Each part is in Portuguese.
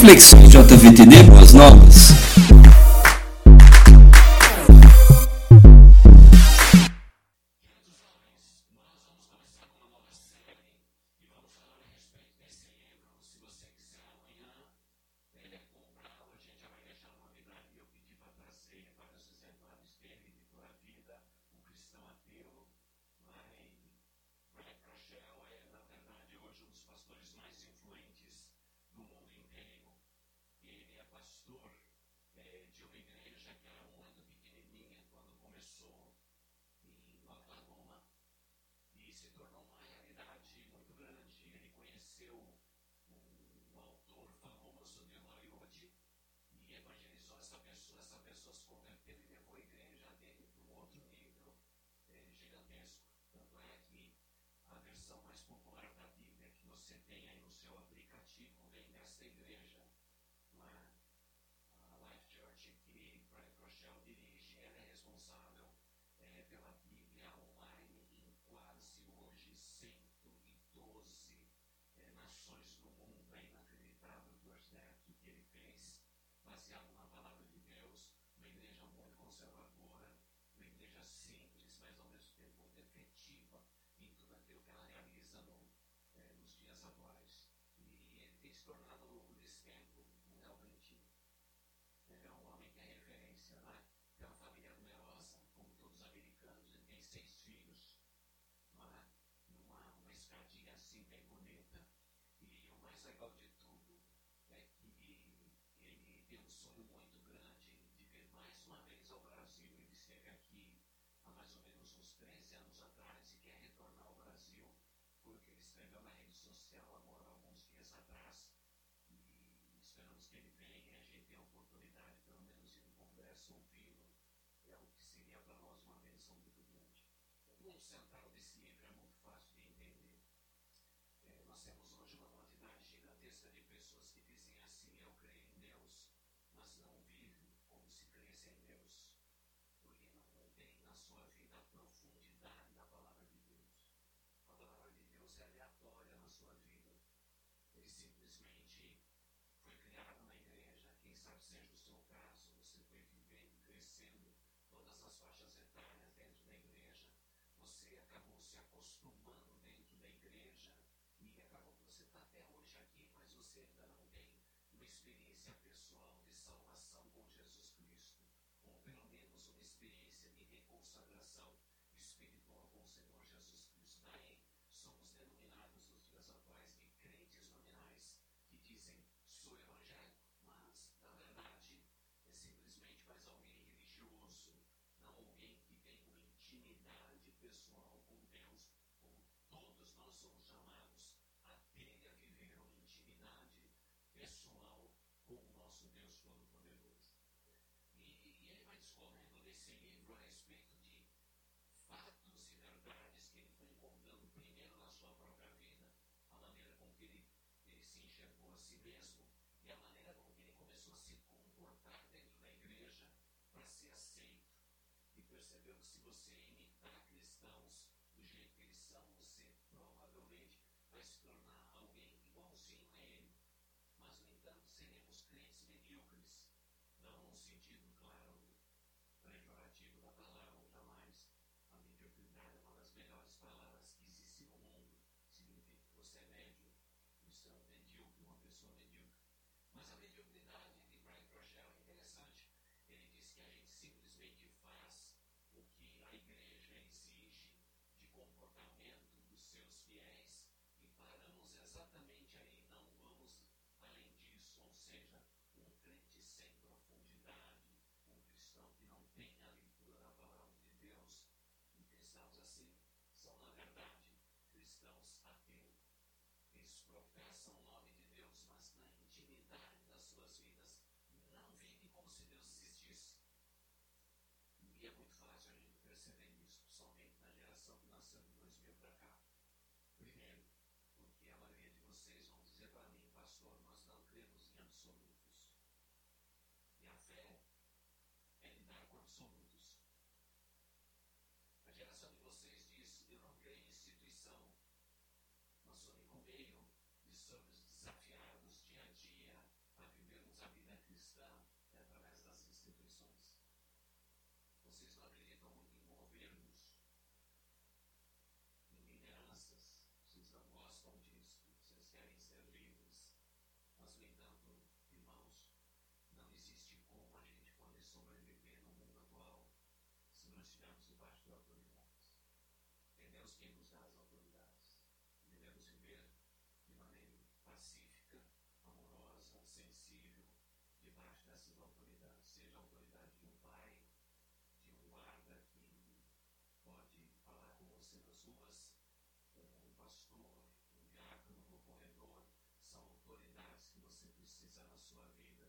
Reflexões JVTD Boas Novas. aconteceu é agora, uma igreja simples, mas ao mesmo tempo muito efetiva em tudo aquilo que ela realiza no, é, nos dias atuais. E tem se tornado ao longo desse tempo realmente é um homem que é referência, né? Tem uma família numerosa, como todos os americanos, ele tem seis filhos, uma, uma, é? uma escadinha assim bem bonita. E o mais legal de 13 anos atrás e quer retornar ao Brasil, porque ele escreveu na rede social agora, alguns dias atrás. E esperamos que ele venha e a gente tenha a oportunidade, pelo menos, de ir no Congresso ouvi-lo. É o que seria para nós uma bênção muito grande. O mundo central desse livro é muito fácil de entender. É, nós temos hoje uma quantidade gigantesca de pessoas que dizem assim: Eu creio em Deus, mas não vivo como se cresce em Deus. simplesmente foi criado na igreja. Quem sabe seja é o seu caso, você foi vivendo, crescendo todas as faixas etárias dentro da igreja. Você acabou se acostumando dentro da igreja e acabou que você está até hoje aqui, mas você ainda não tem uma experiência pessoal de salvação com Jesus Cristo, ou pelo menos uma experiência de reconsagração espiritual com o Senhor Jesus Cristo. Daí pessoal com Deus, como todos nós somos chamados a ter e a viver uma intimidade pessoal com o nosso Deus Todo-Poderoso. E, e ele vai discorrendo nesse livro a respeito de fatos e verdades que ele foi encontrando primeiro na sua própria vida, a maneira com que ele, ele se enxergou a si mesmo e a maneira com que ele começou a se comportar dentro da igreja para ser aceito. E percebeu que se você imitar cristãos do jeito que eles são, você provavelmente vai se tornar alguém igualzinho a ele. Mas, no entanto, seremos crentes medíocres, não no sentido claro, pejorativo da palavra, jamais. A mediocridade é uma das melhores palavras que existe no mundo. Significa que você é médio, cristão medíocre, uma pessoa medíocre. Mas a mediocridade de Brian Rochelle é interessante. Ele diz que a gente simplesmente exatamente aí, não vamos além disso. Ou seja, um crente sem profundidade, um cristão que não tem a leitura da palavra de Deus, e cristãos assim são, na verdade, cristãos ateus. Eles professam o nome de Deus, mas na intimidade das suas vidas não vivem como se Deus existisse. E é muito fácil a gente perceber isso, somente na geração que nasceu geração de vocês diz: eu não criei instituição. Nós somos no meio e somos desafiados dia a dia a vivermos a vida cristã é através das instituições. Vocês não acreditam muito em governos, em lideranças. Vocês não gostam disso. Vocês querem ser livres. Mas, no entanto, irmãos, não existe como a gente poder sobreviver no mundo atual se nós o debaixo da autoridade nós temos as autoridades. Devemos viver de maneira pacífica, amorosa, sensível, debaixo dessas autoridades. Seja a autoridade de um pai, de um guarda que pode falar com você nas ruas, um pastor, um diácono no corredor. São autoridades que você precisa na sua vida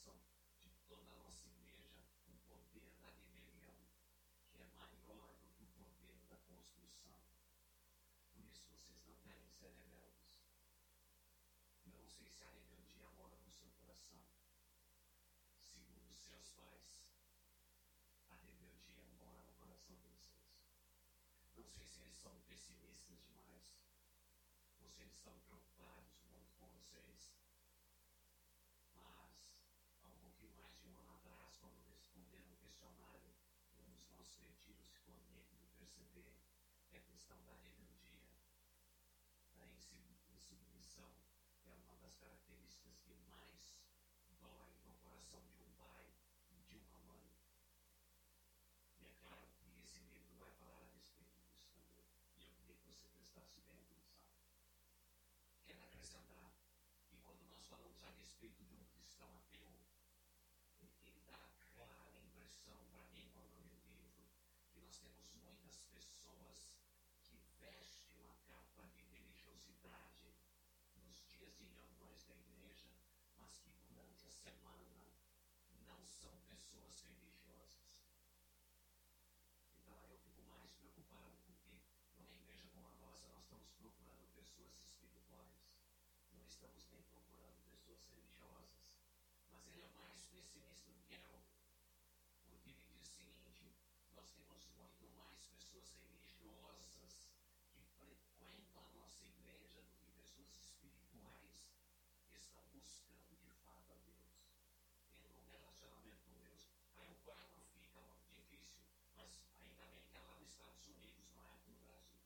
de toda a nossa igreja o poder da rebelião, que é maior do que o poder da construção. Por isso vocês não devem ser rebeldes. Eu não sei se a rebeldia mora no seu coração. Segundo seus pais, a rebeldia mora no coração de vocês. Não sei se eles são pessimistas demais, ou se eles estão preocupados muito com vocês nosso retiro se for negro, perceber é a questão da rebeldia, da insubmissão. É uma das características que mais dói no coração de um pai e de uma mãe. E é claro que esse livro vai falar a respeito disso também. E eu queria que você prestasse bem atenção. Quero acrescentar que quando nós falamos a respeito de um nós temos muitas pessoas que vestem uma capa de religiosidade nos dias de reuniões da igreja, mas que durante a semana não são pessoas religiosas. Então eu fico mais preocupado porque numa igreja como a nossa nós estamos procurando pessoas espirituais, não estamos nem procurando pessoas religiosas. Mas ele é mais pessimista do que eu nós temos muito mais pessoas religiosas que frequentam a nossa igreja do que pessoas espirituais que estão buscando de fato a Deus, tendo um relacionamento com Deus. Aí o quadro fica difícil, mas ainda bem que é lá nos Estados Unidos, não é aqui no Brasil.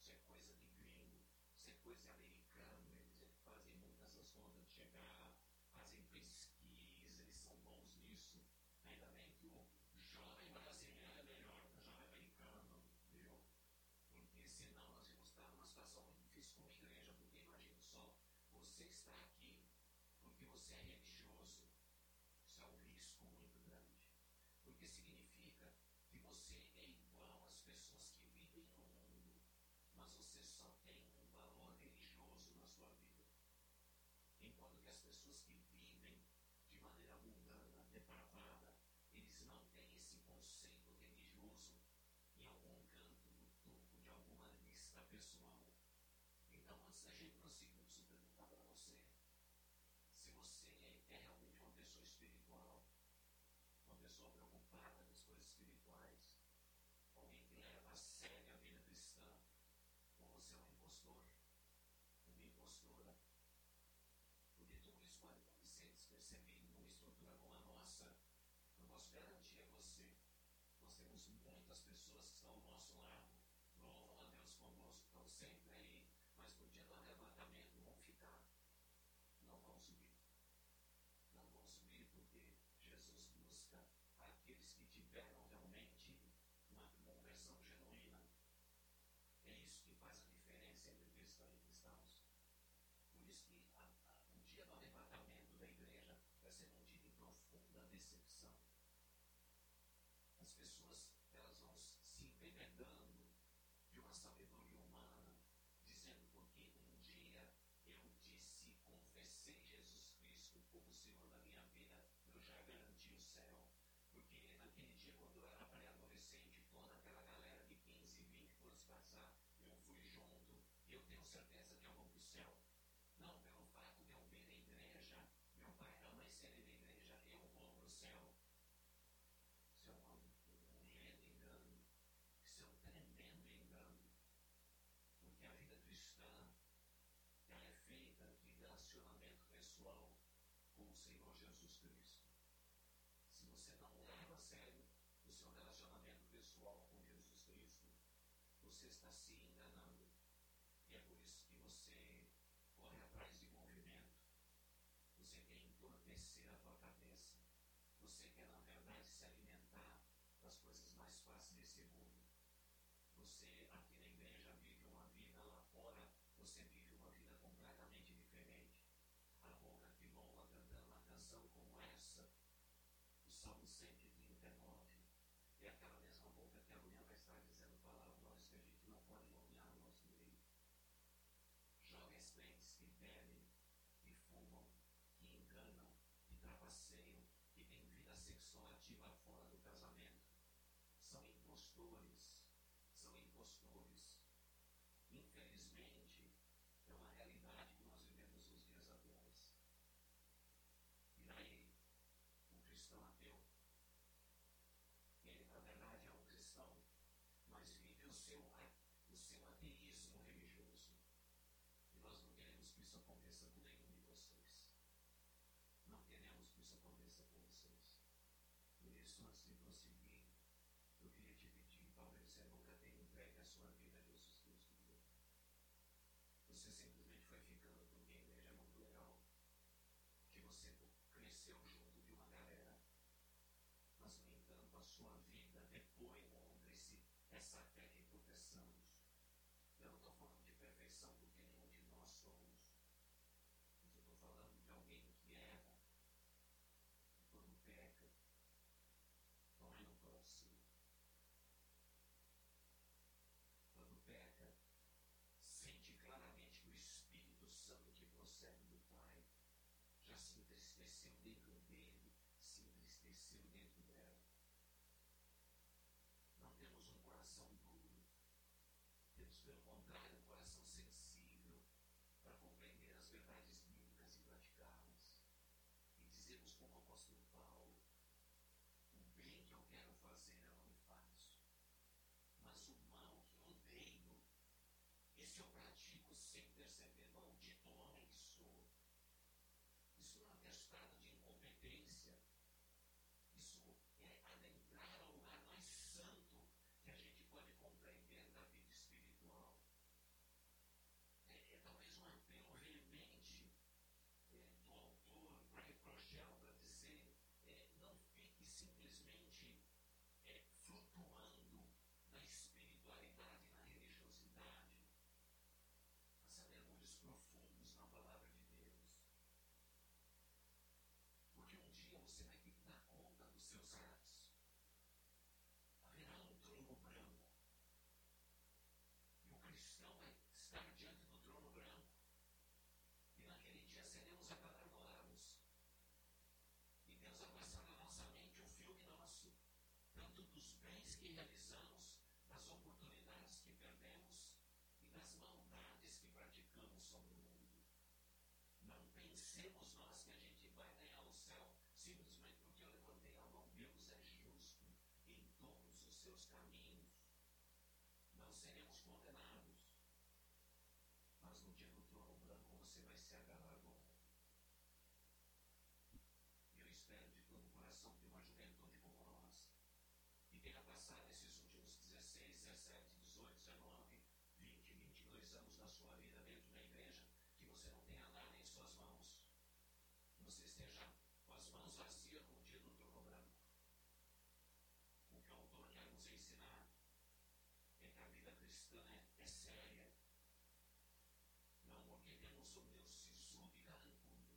Isso é coisa de gringo, isso é coisa de americano, eles fazem muitas essas contas de chegar, fazem pesquisa, eles são bons nisso. Ainda bem que o ser religioso, isso é um risco muito grande. Porque significa que você é igual às pessoas que vivem no mundo, mas você só tem um valor religioso na sua vida. Enquanto que as pessoas que vivem de maneira mundana, depravada, eles não têm esse conceito religioso em algum canto do topo de alguma lista pessoal. Então, antes da gente prosseguir, é realmente uma pessoa espiritual, uma pessoa preocupada com as coisas espirituais, alguém que leva a sério a vida cristã, ou você é um impostor, uma impostora. Porque tudo isso pode acontecer despercebido numa estrutura como a nossa. Eu posso garantir a você, nós temos muitas pessoas que estão ao nosso lado ser motivo em profunda decepção. As pessoas elas vão se envenenando de uma sabedoria humana, dizendo porque um dia eu disse, confessei Jesus Cristo como Senhor da minha vida, eu já garanti o céu. Porque naquele dia, quando eu era pré-adolescente, toda aquela galera de 15, 20 anos passar, eu fui junto, e eu tenho certeza pessoal com o Senhor Jesus Cristo. Se você não leva a sério o seu relacionamento pessoal com Jesus Cristo, você está se enganando. E é por isso que você corre atrás de movimento. Você quer entorpecer a sua cabeça. Você quer, na verdade, se alimentar das coisas mais fáceis desse mundo. Você sexual ativa fora do casamento são impostores, são impostores. pessoas que nos. Eu queria te pedir, talvez você nunca tenha pé da sua vida Deus Jesus Você simplesmente foi ficando por uma igreja muito legal, que você cresceu junto de uma galera. Mas, no entanto, a sua vida depois encontre-se essa terra em proteção. Eu não estou falando de perfeição do seu dele se entristeceu dentro dela. Não temos um coração duro. Temos, pelo contrário, um coração sensível para compreender as verdades bíblicas e praticá-las. E dizemos como apóstolo understand dos bens que realizamos, das oportunidades que perdemos e das maldades que praticamos sobre o mundo. Não pensemos nós que a gente vai ganhar o céu simplesmente porque eu levantei a mão. Deus é justo em todos os seus caminhos. Não seremos condenados. Mas no dia do trono branco você vai ser agarrado passar nesses últimos 16, 17, 18, 19, 20, 22 anos da sua vida dentro da igreja que você não tenha nada em suas mãos. Você esteja com as mãos vazias no dia do programa. O que o autor quer nos ensinar é que a vida cristã é, é séria. Não porque temos um Deus sisudo e carrancudo,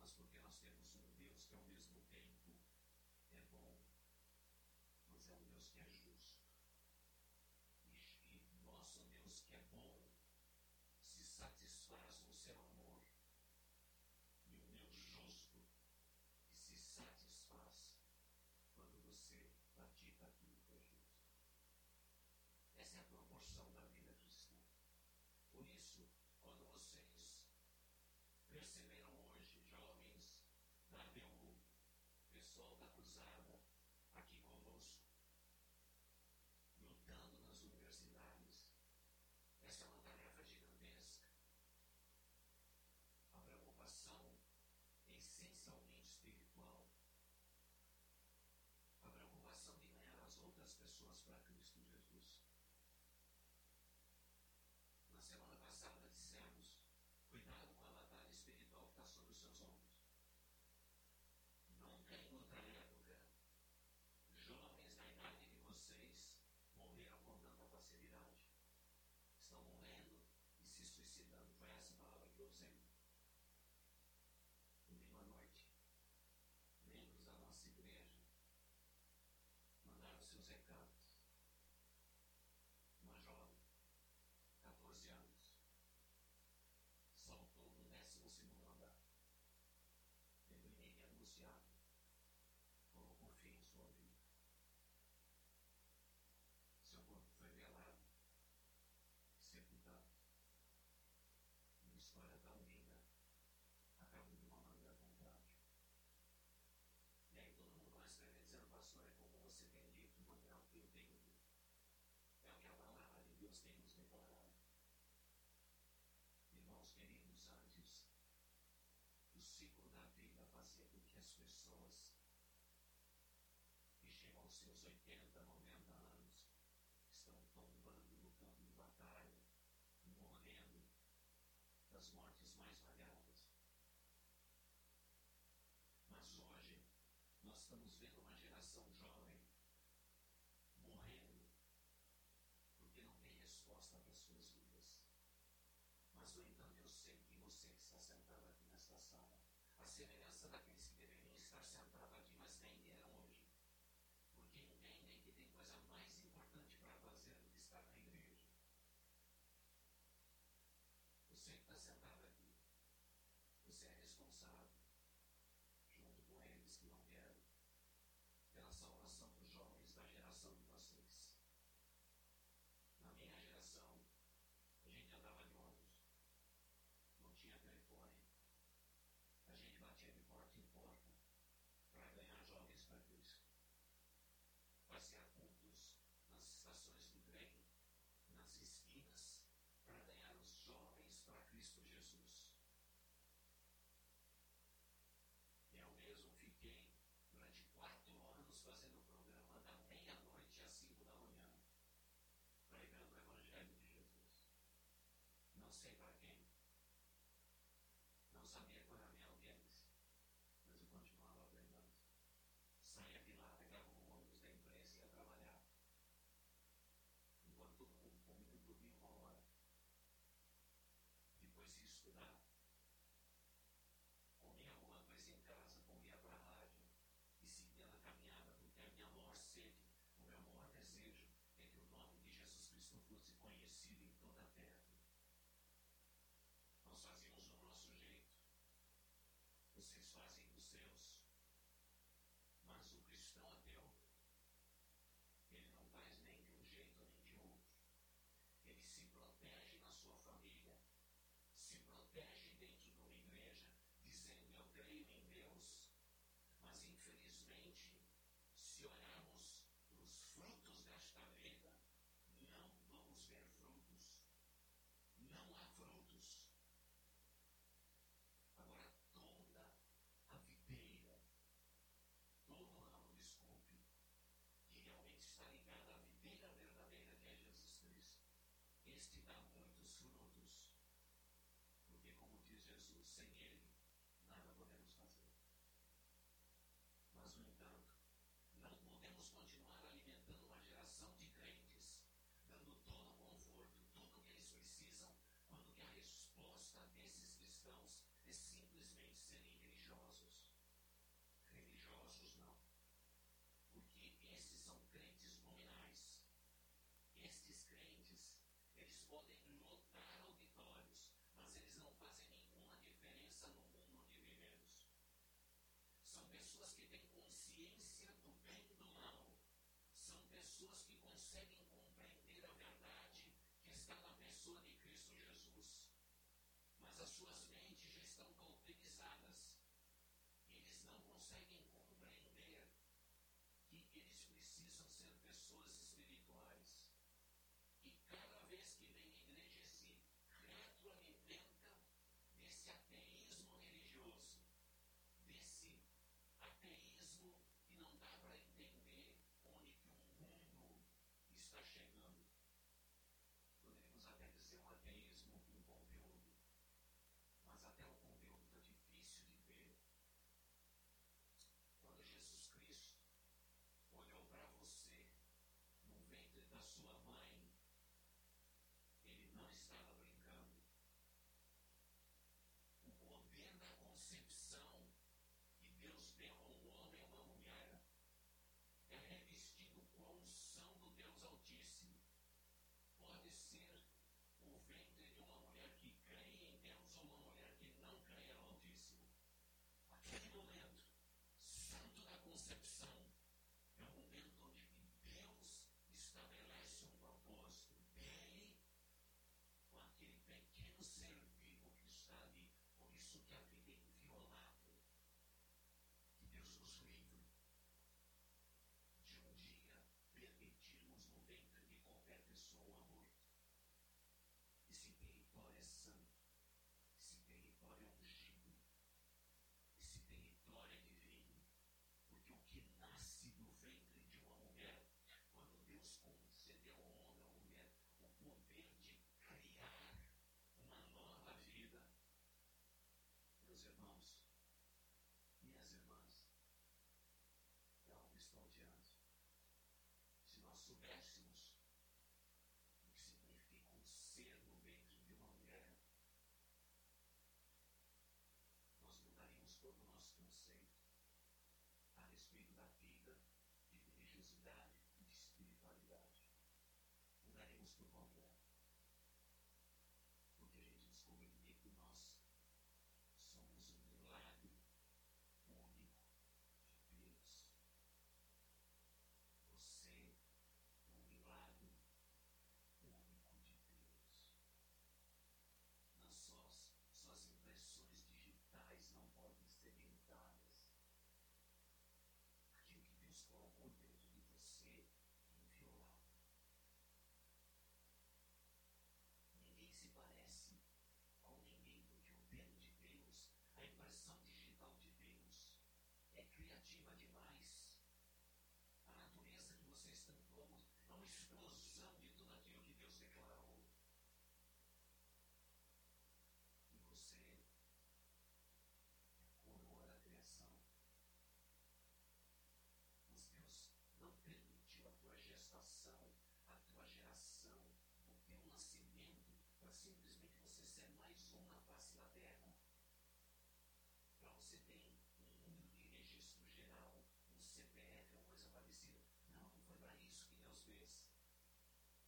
mas porque nós temos um Deus que é ao mesmo tempo é um Deus que é justo. E, e nosso Deus que é bom se satisfaz no seu amor. E o Deus justo que se satisfaz quando você pratica aquilo que é justo. Essa é a proporção da vida cristã. Por isso, quando vocês perceberam hoje, jovens na Belgu, pessoal da cruzada, pessoas para Cristo Jesus. Na semana passada dissemos: cuidado com a batalha espiritual que está sobre os seus ombros. Nunca em outra época, jovens na idade de vocês morreram com tanta facilidade. Estão morrendo e se suicidando. Foi essa palavra que eu usei. Domingo à noite, membros da nossa igreja recados. Uma jovem, 14 anos, saltou no 12 andar. Pelo inimigo anunciado, colocou fim em sua vida. Seu corpo foi velado, sepultado. Uma história tão linda acabou de uma maneira tão trágica. E aí todo mundo vai escrever dizendo, pastor, é como você tem dito, não é o que eu tenho dito. É o que a palavra de Deus tem nos declarado. Irmãos queridos, antes, o ciclo da vida fazia com que as pessoas que chegam aos seus 80, 90 anos estão tombando no campo de batalha, morrendo das mortes mais variadas. Mas hoje, nós estamos vendo uma geração jovem morrendo porque não tem resposta para as suas vidas. Mas, no entanto, eu sei que você que está sentado aqui nesta sala, a semelhança daqueles que deveriam estar sentados aqui, mas nem vieram hoje, porque entendem que tem coisa mais importante para fazer do que estar na igreja. Você que está sentado aqui, você é responsável, junto com eles que não vieram, pela salvação dos jovens da geração de vocês. Na minha geração, a gente andava de ônibus, não tinha telefone, a gente batia de porta em porta para ganhar jovens para Cristo. Fazia cultos nas estações do trem, nas esquinas, para ganhar os jovens para Cristo Jesus. Eu mesmo fiquei durante quatro anos fazendo o programa da meia-noite às cinco da manhã, pregando o Evangelho de Jesus. Não sei para quem, não sabia qual era a minha audiência, mas eu continuava pregando. Saía de lá, pegava um ônibus da empresa e ia trabalhar. Enquanto todo mundo comia, dormia uma hora. Depois ia estudar. Comia alguma coisa em casa, comia para a rádio e seguia na caminhada, porque a minha maior sede, o meu maior desejo é que o nome de Jesus Cristo fosse conhecido em toda a terra. Nós fazíamos do nosso jeito, vocês fazem dos seus. Mas o cristão ateu, ele não faz nem de um jeito nem de outro. Ele se protege na sua família, se protege dentro de uma igreja, dizendo eu creio em Deus. Mas infelizmente, se olharmos para os frutos desta vida, não vamos ver frutos. Não há frutos. Agora, toda a videira, todo ramo, desculpe, que realmente está ligado à videira verdadeira que é Jesus Cristo, este dá muitos frutos. Porque, como diz Jesus, sem Ele, nada podemos fazer. Mas, no entanto, não podemos continuar alimentando uma geração de crentes, dando todo o conforto, tudo o que eles precisam, quando que a resposta desses cristãos é simplesmente serem religiosos. Religiosos não. Porque esses são crentes nominais. Estes crentes, eles podem lotar auditórios, mas eles não fazem nenhuma diferença no mundo onde vivemos. São pessoas que têm consciência do bem e do mal. São pessoas que conseguem compreender a verdade que está na pessoa de Cristo Jesus. Mas as suas mentes está chegando. Podemos até dizer um ateísmo no conteúdo, mas até o conteúdo está difícil de ver. Quando Jesus Cristo olhou para você no ventre da sua mãe, simplesmente você ser mais um na face da Terra. Para você ter um número de registro geral, um CPF, uma coisa parecida. Não, não foi para isso que Deus fez.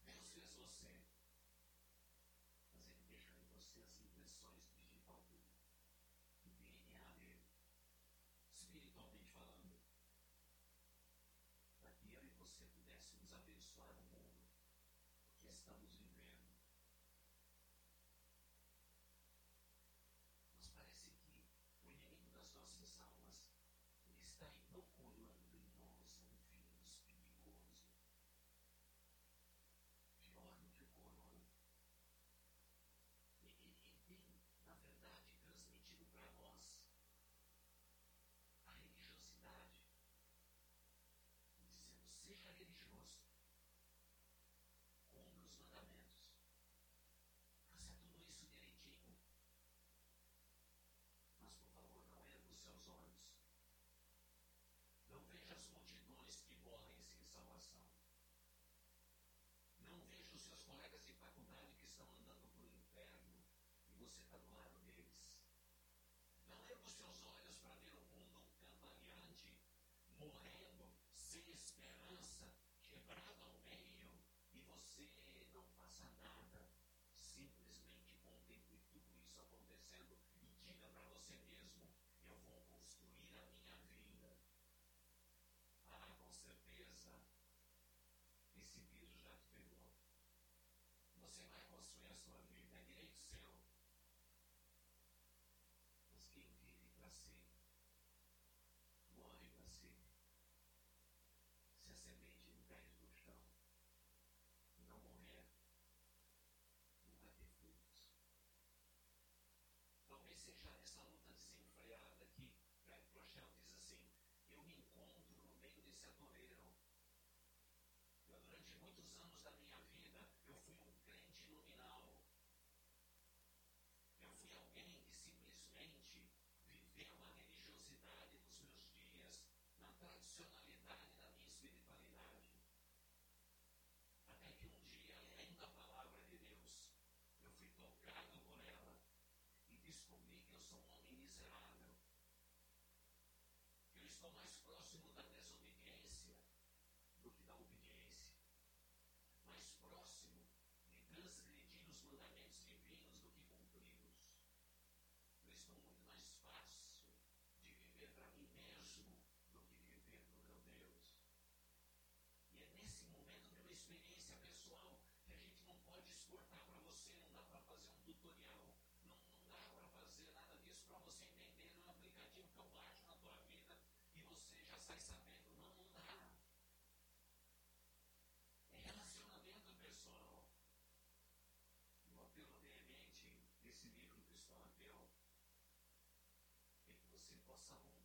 Deus fez você. Mas Ele deixou em você as impressões digital dele, o DNA dele, espiritualmente falando. Para que eu e você pudéssemos abençoar o mundo, porque estamos vivendo estão andando para o inferno e você está do lado Você vai construir a sua vida, é direito seu. Mas quem vive para si, morre para si. Se a semente não perde no chão, não morrer, não vai ter frutos. Talvez seja essa luta desenfreada que Fred Prochel diz assim, eu me encontro no meio desse atoleiro. Eu, durante muitos anos da minha estou mais próximo da desobediência do que da obediência. Mais próximo de transgredir os mandamentos divinos do que cumpri-los. Eu estou muito mais fácil de viver para mim mesmo do que viver para o meu Deus. E é nesse momento de uma experiência pessoal que a gente não pode exportar para você, não dá para fazer um tutorial, não, não dá para fazer nada disso para você entender sai sabendo. Não, dá. É relacionamento pessoal. O apelo veemente desse livro cristão apelo é que você possa romper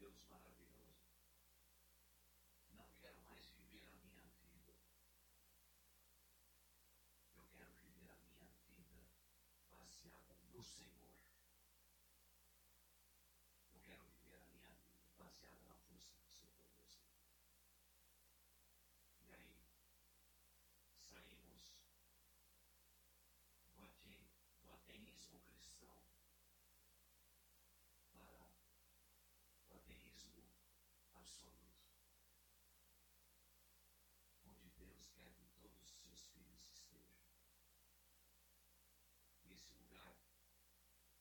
Deus maravilhoso. absoluto, onde Deus quer que todos os seus filhos estejam. E esse lugar,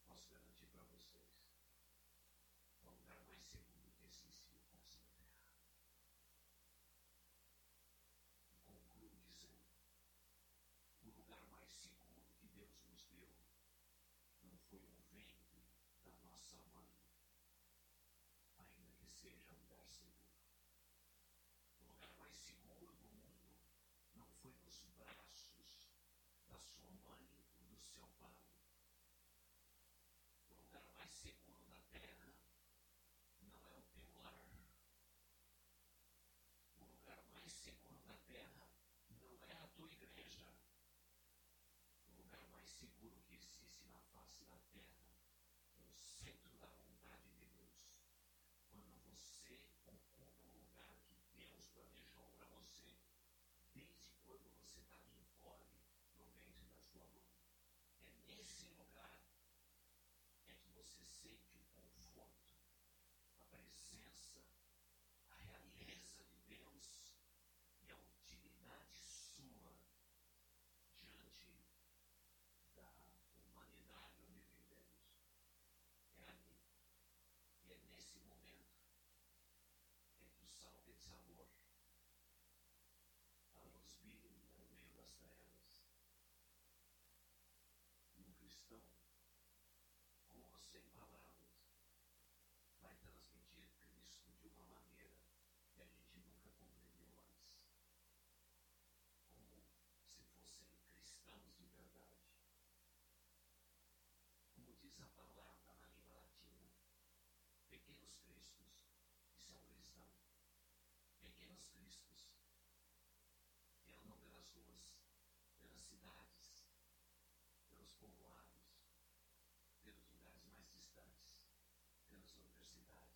posso garantir para vocês, é o lugar mais seguro que existe no coração da terra. E concluo dizendo, o lugar mais seguro que Deus nos deu não foi um ventre da nossa mãe, ainda que seja quando você está de no ventre da sua mãe. É nesse lugar é que você sente 있어. see that.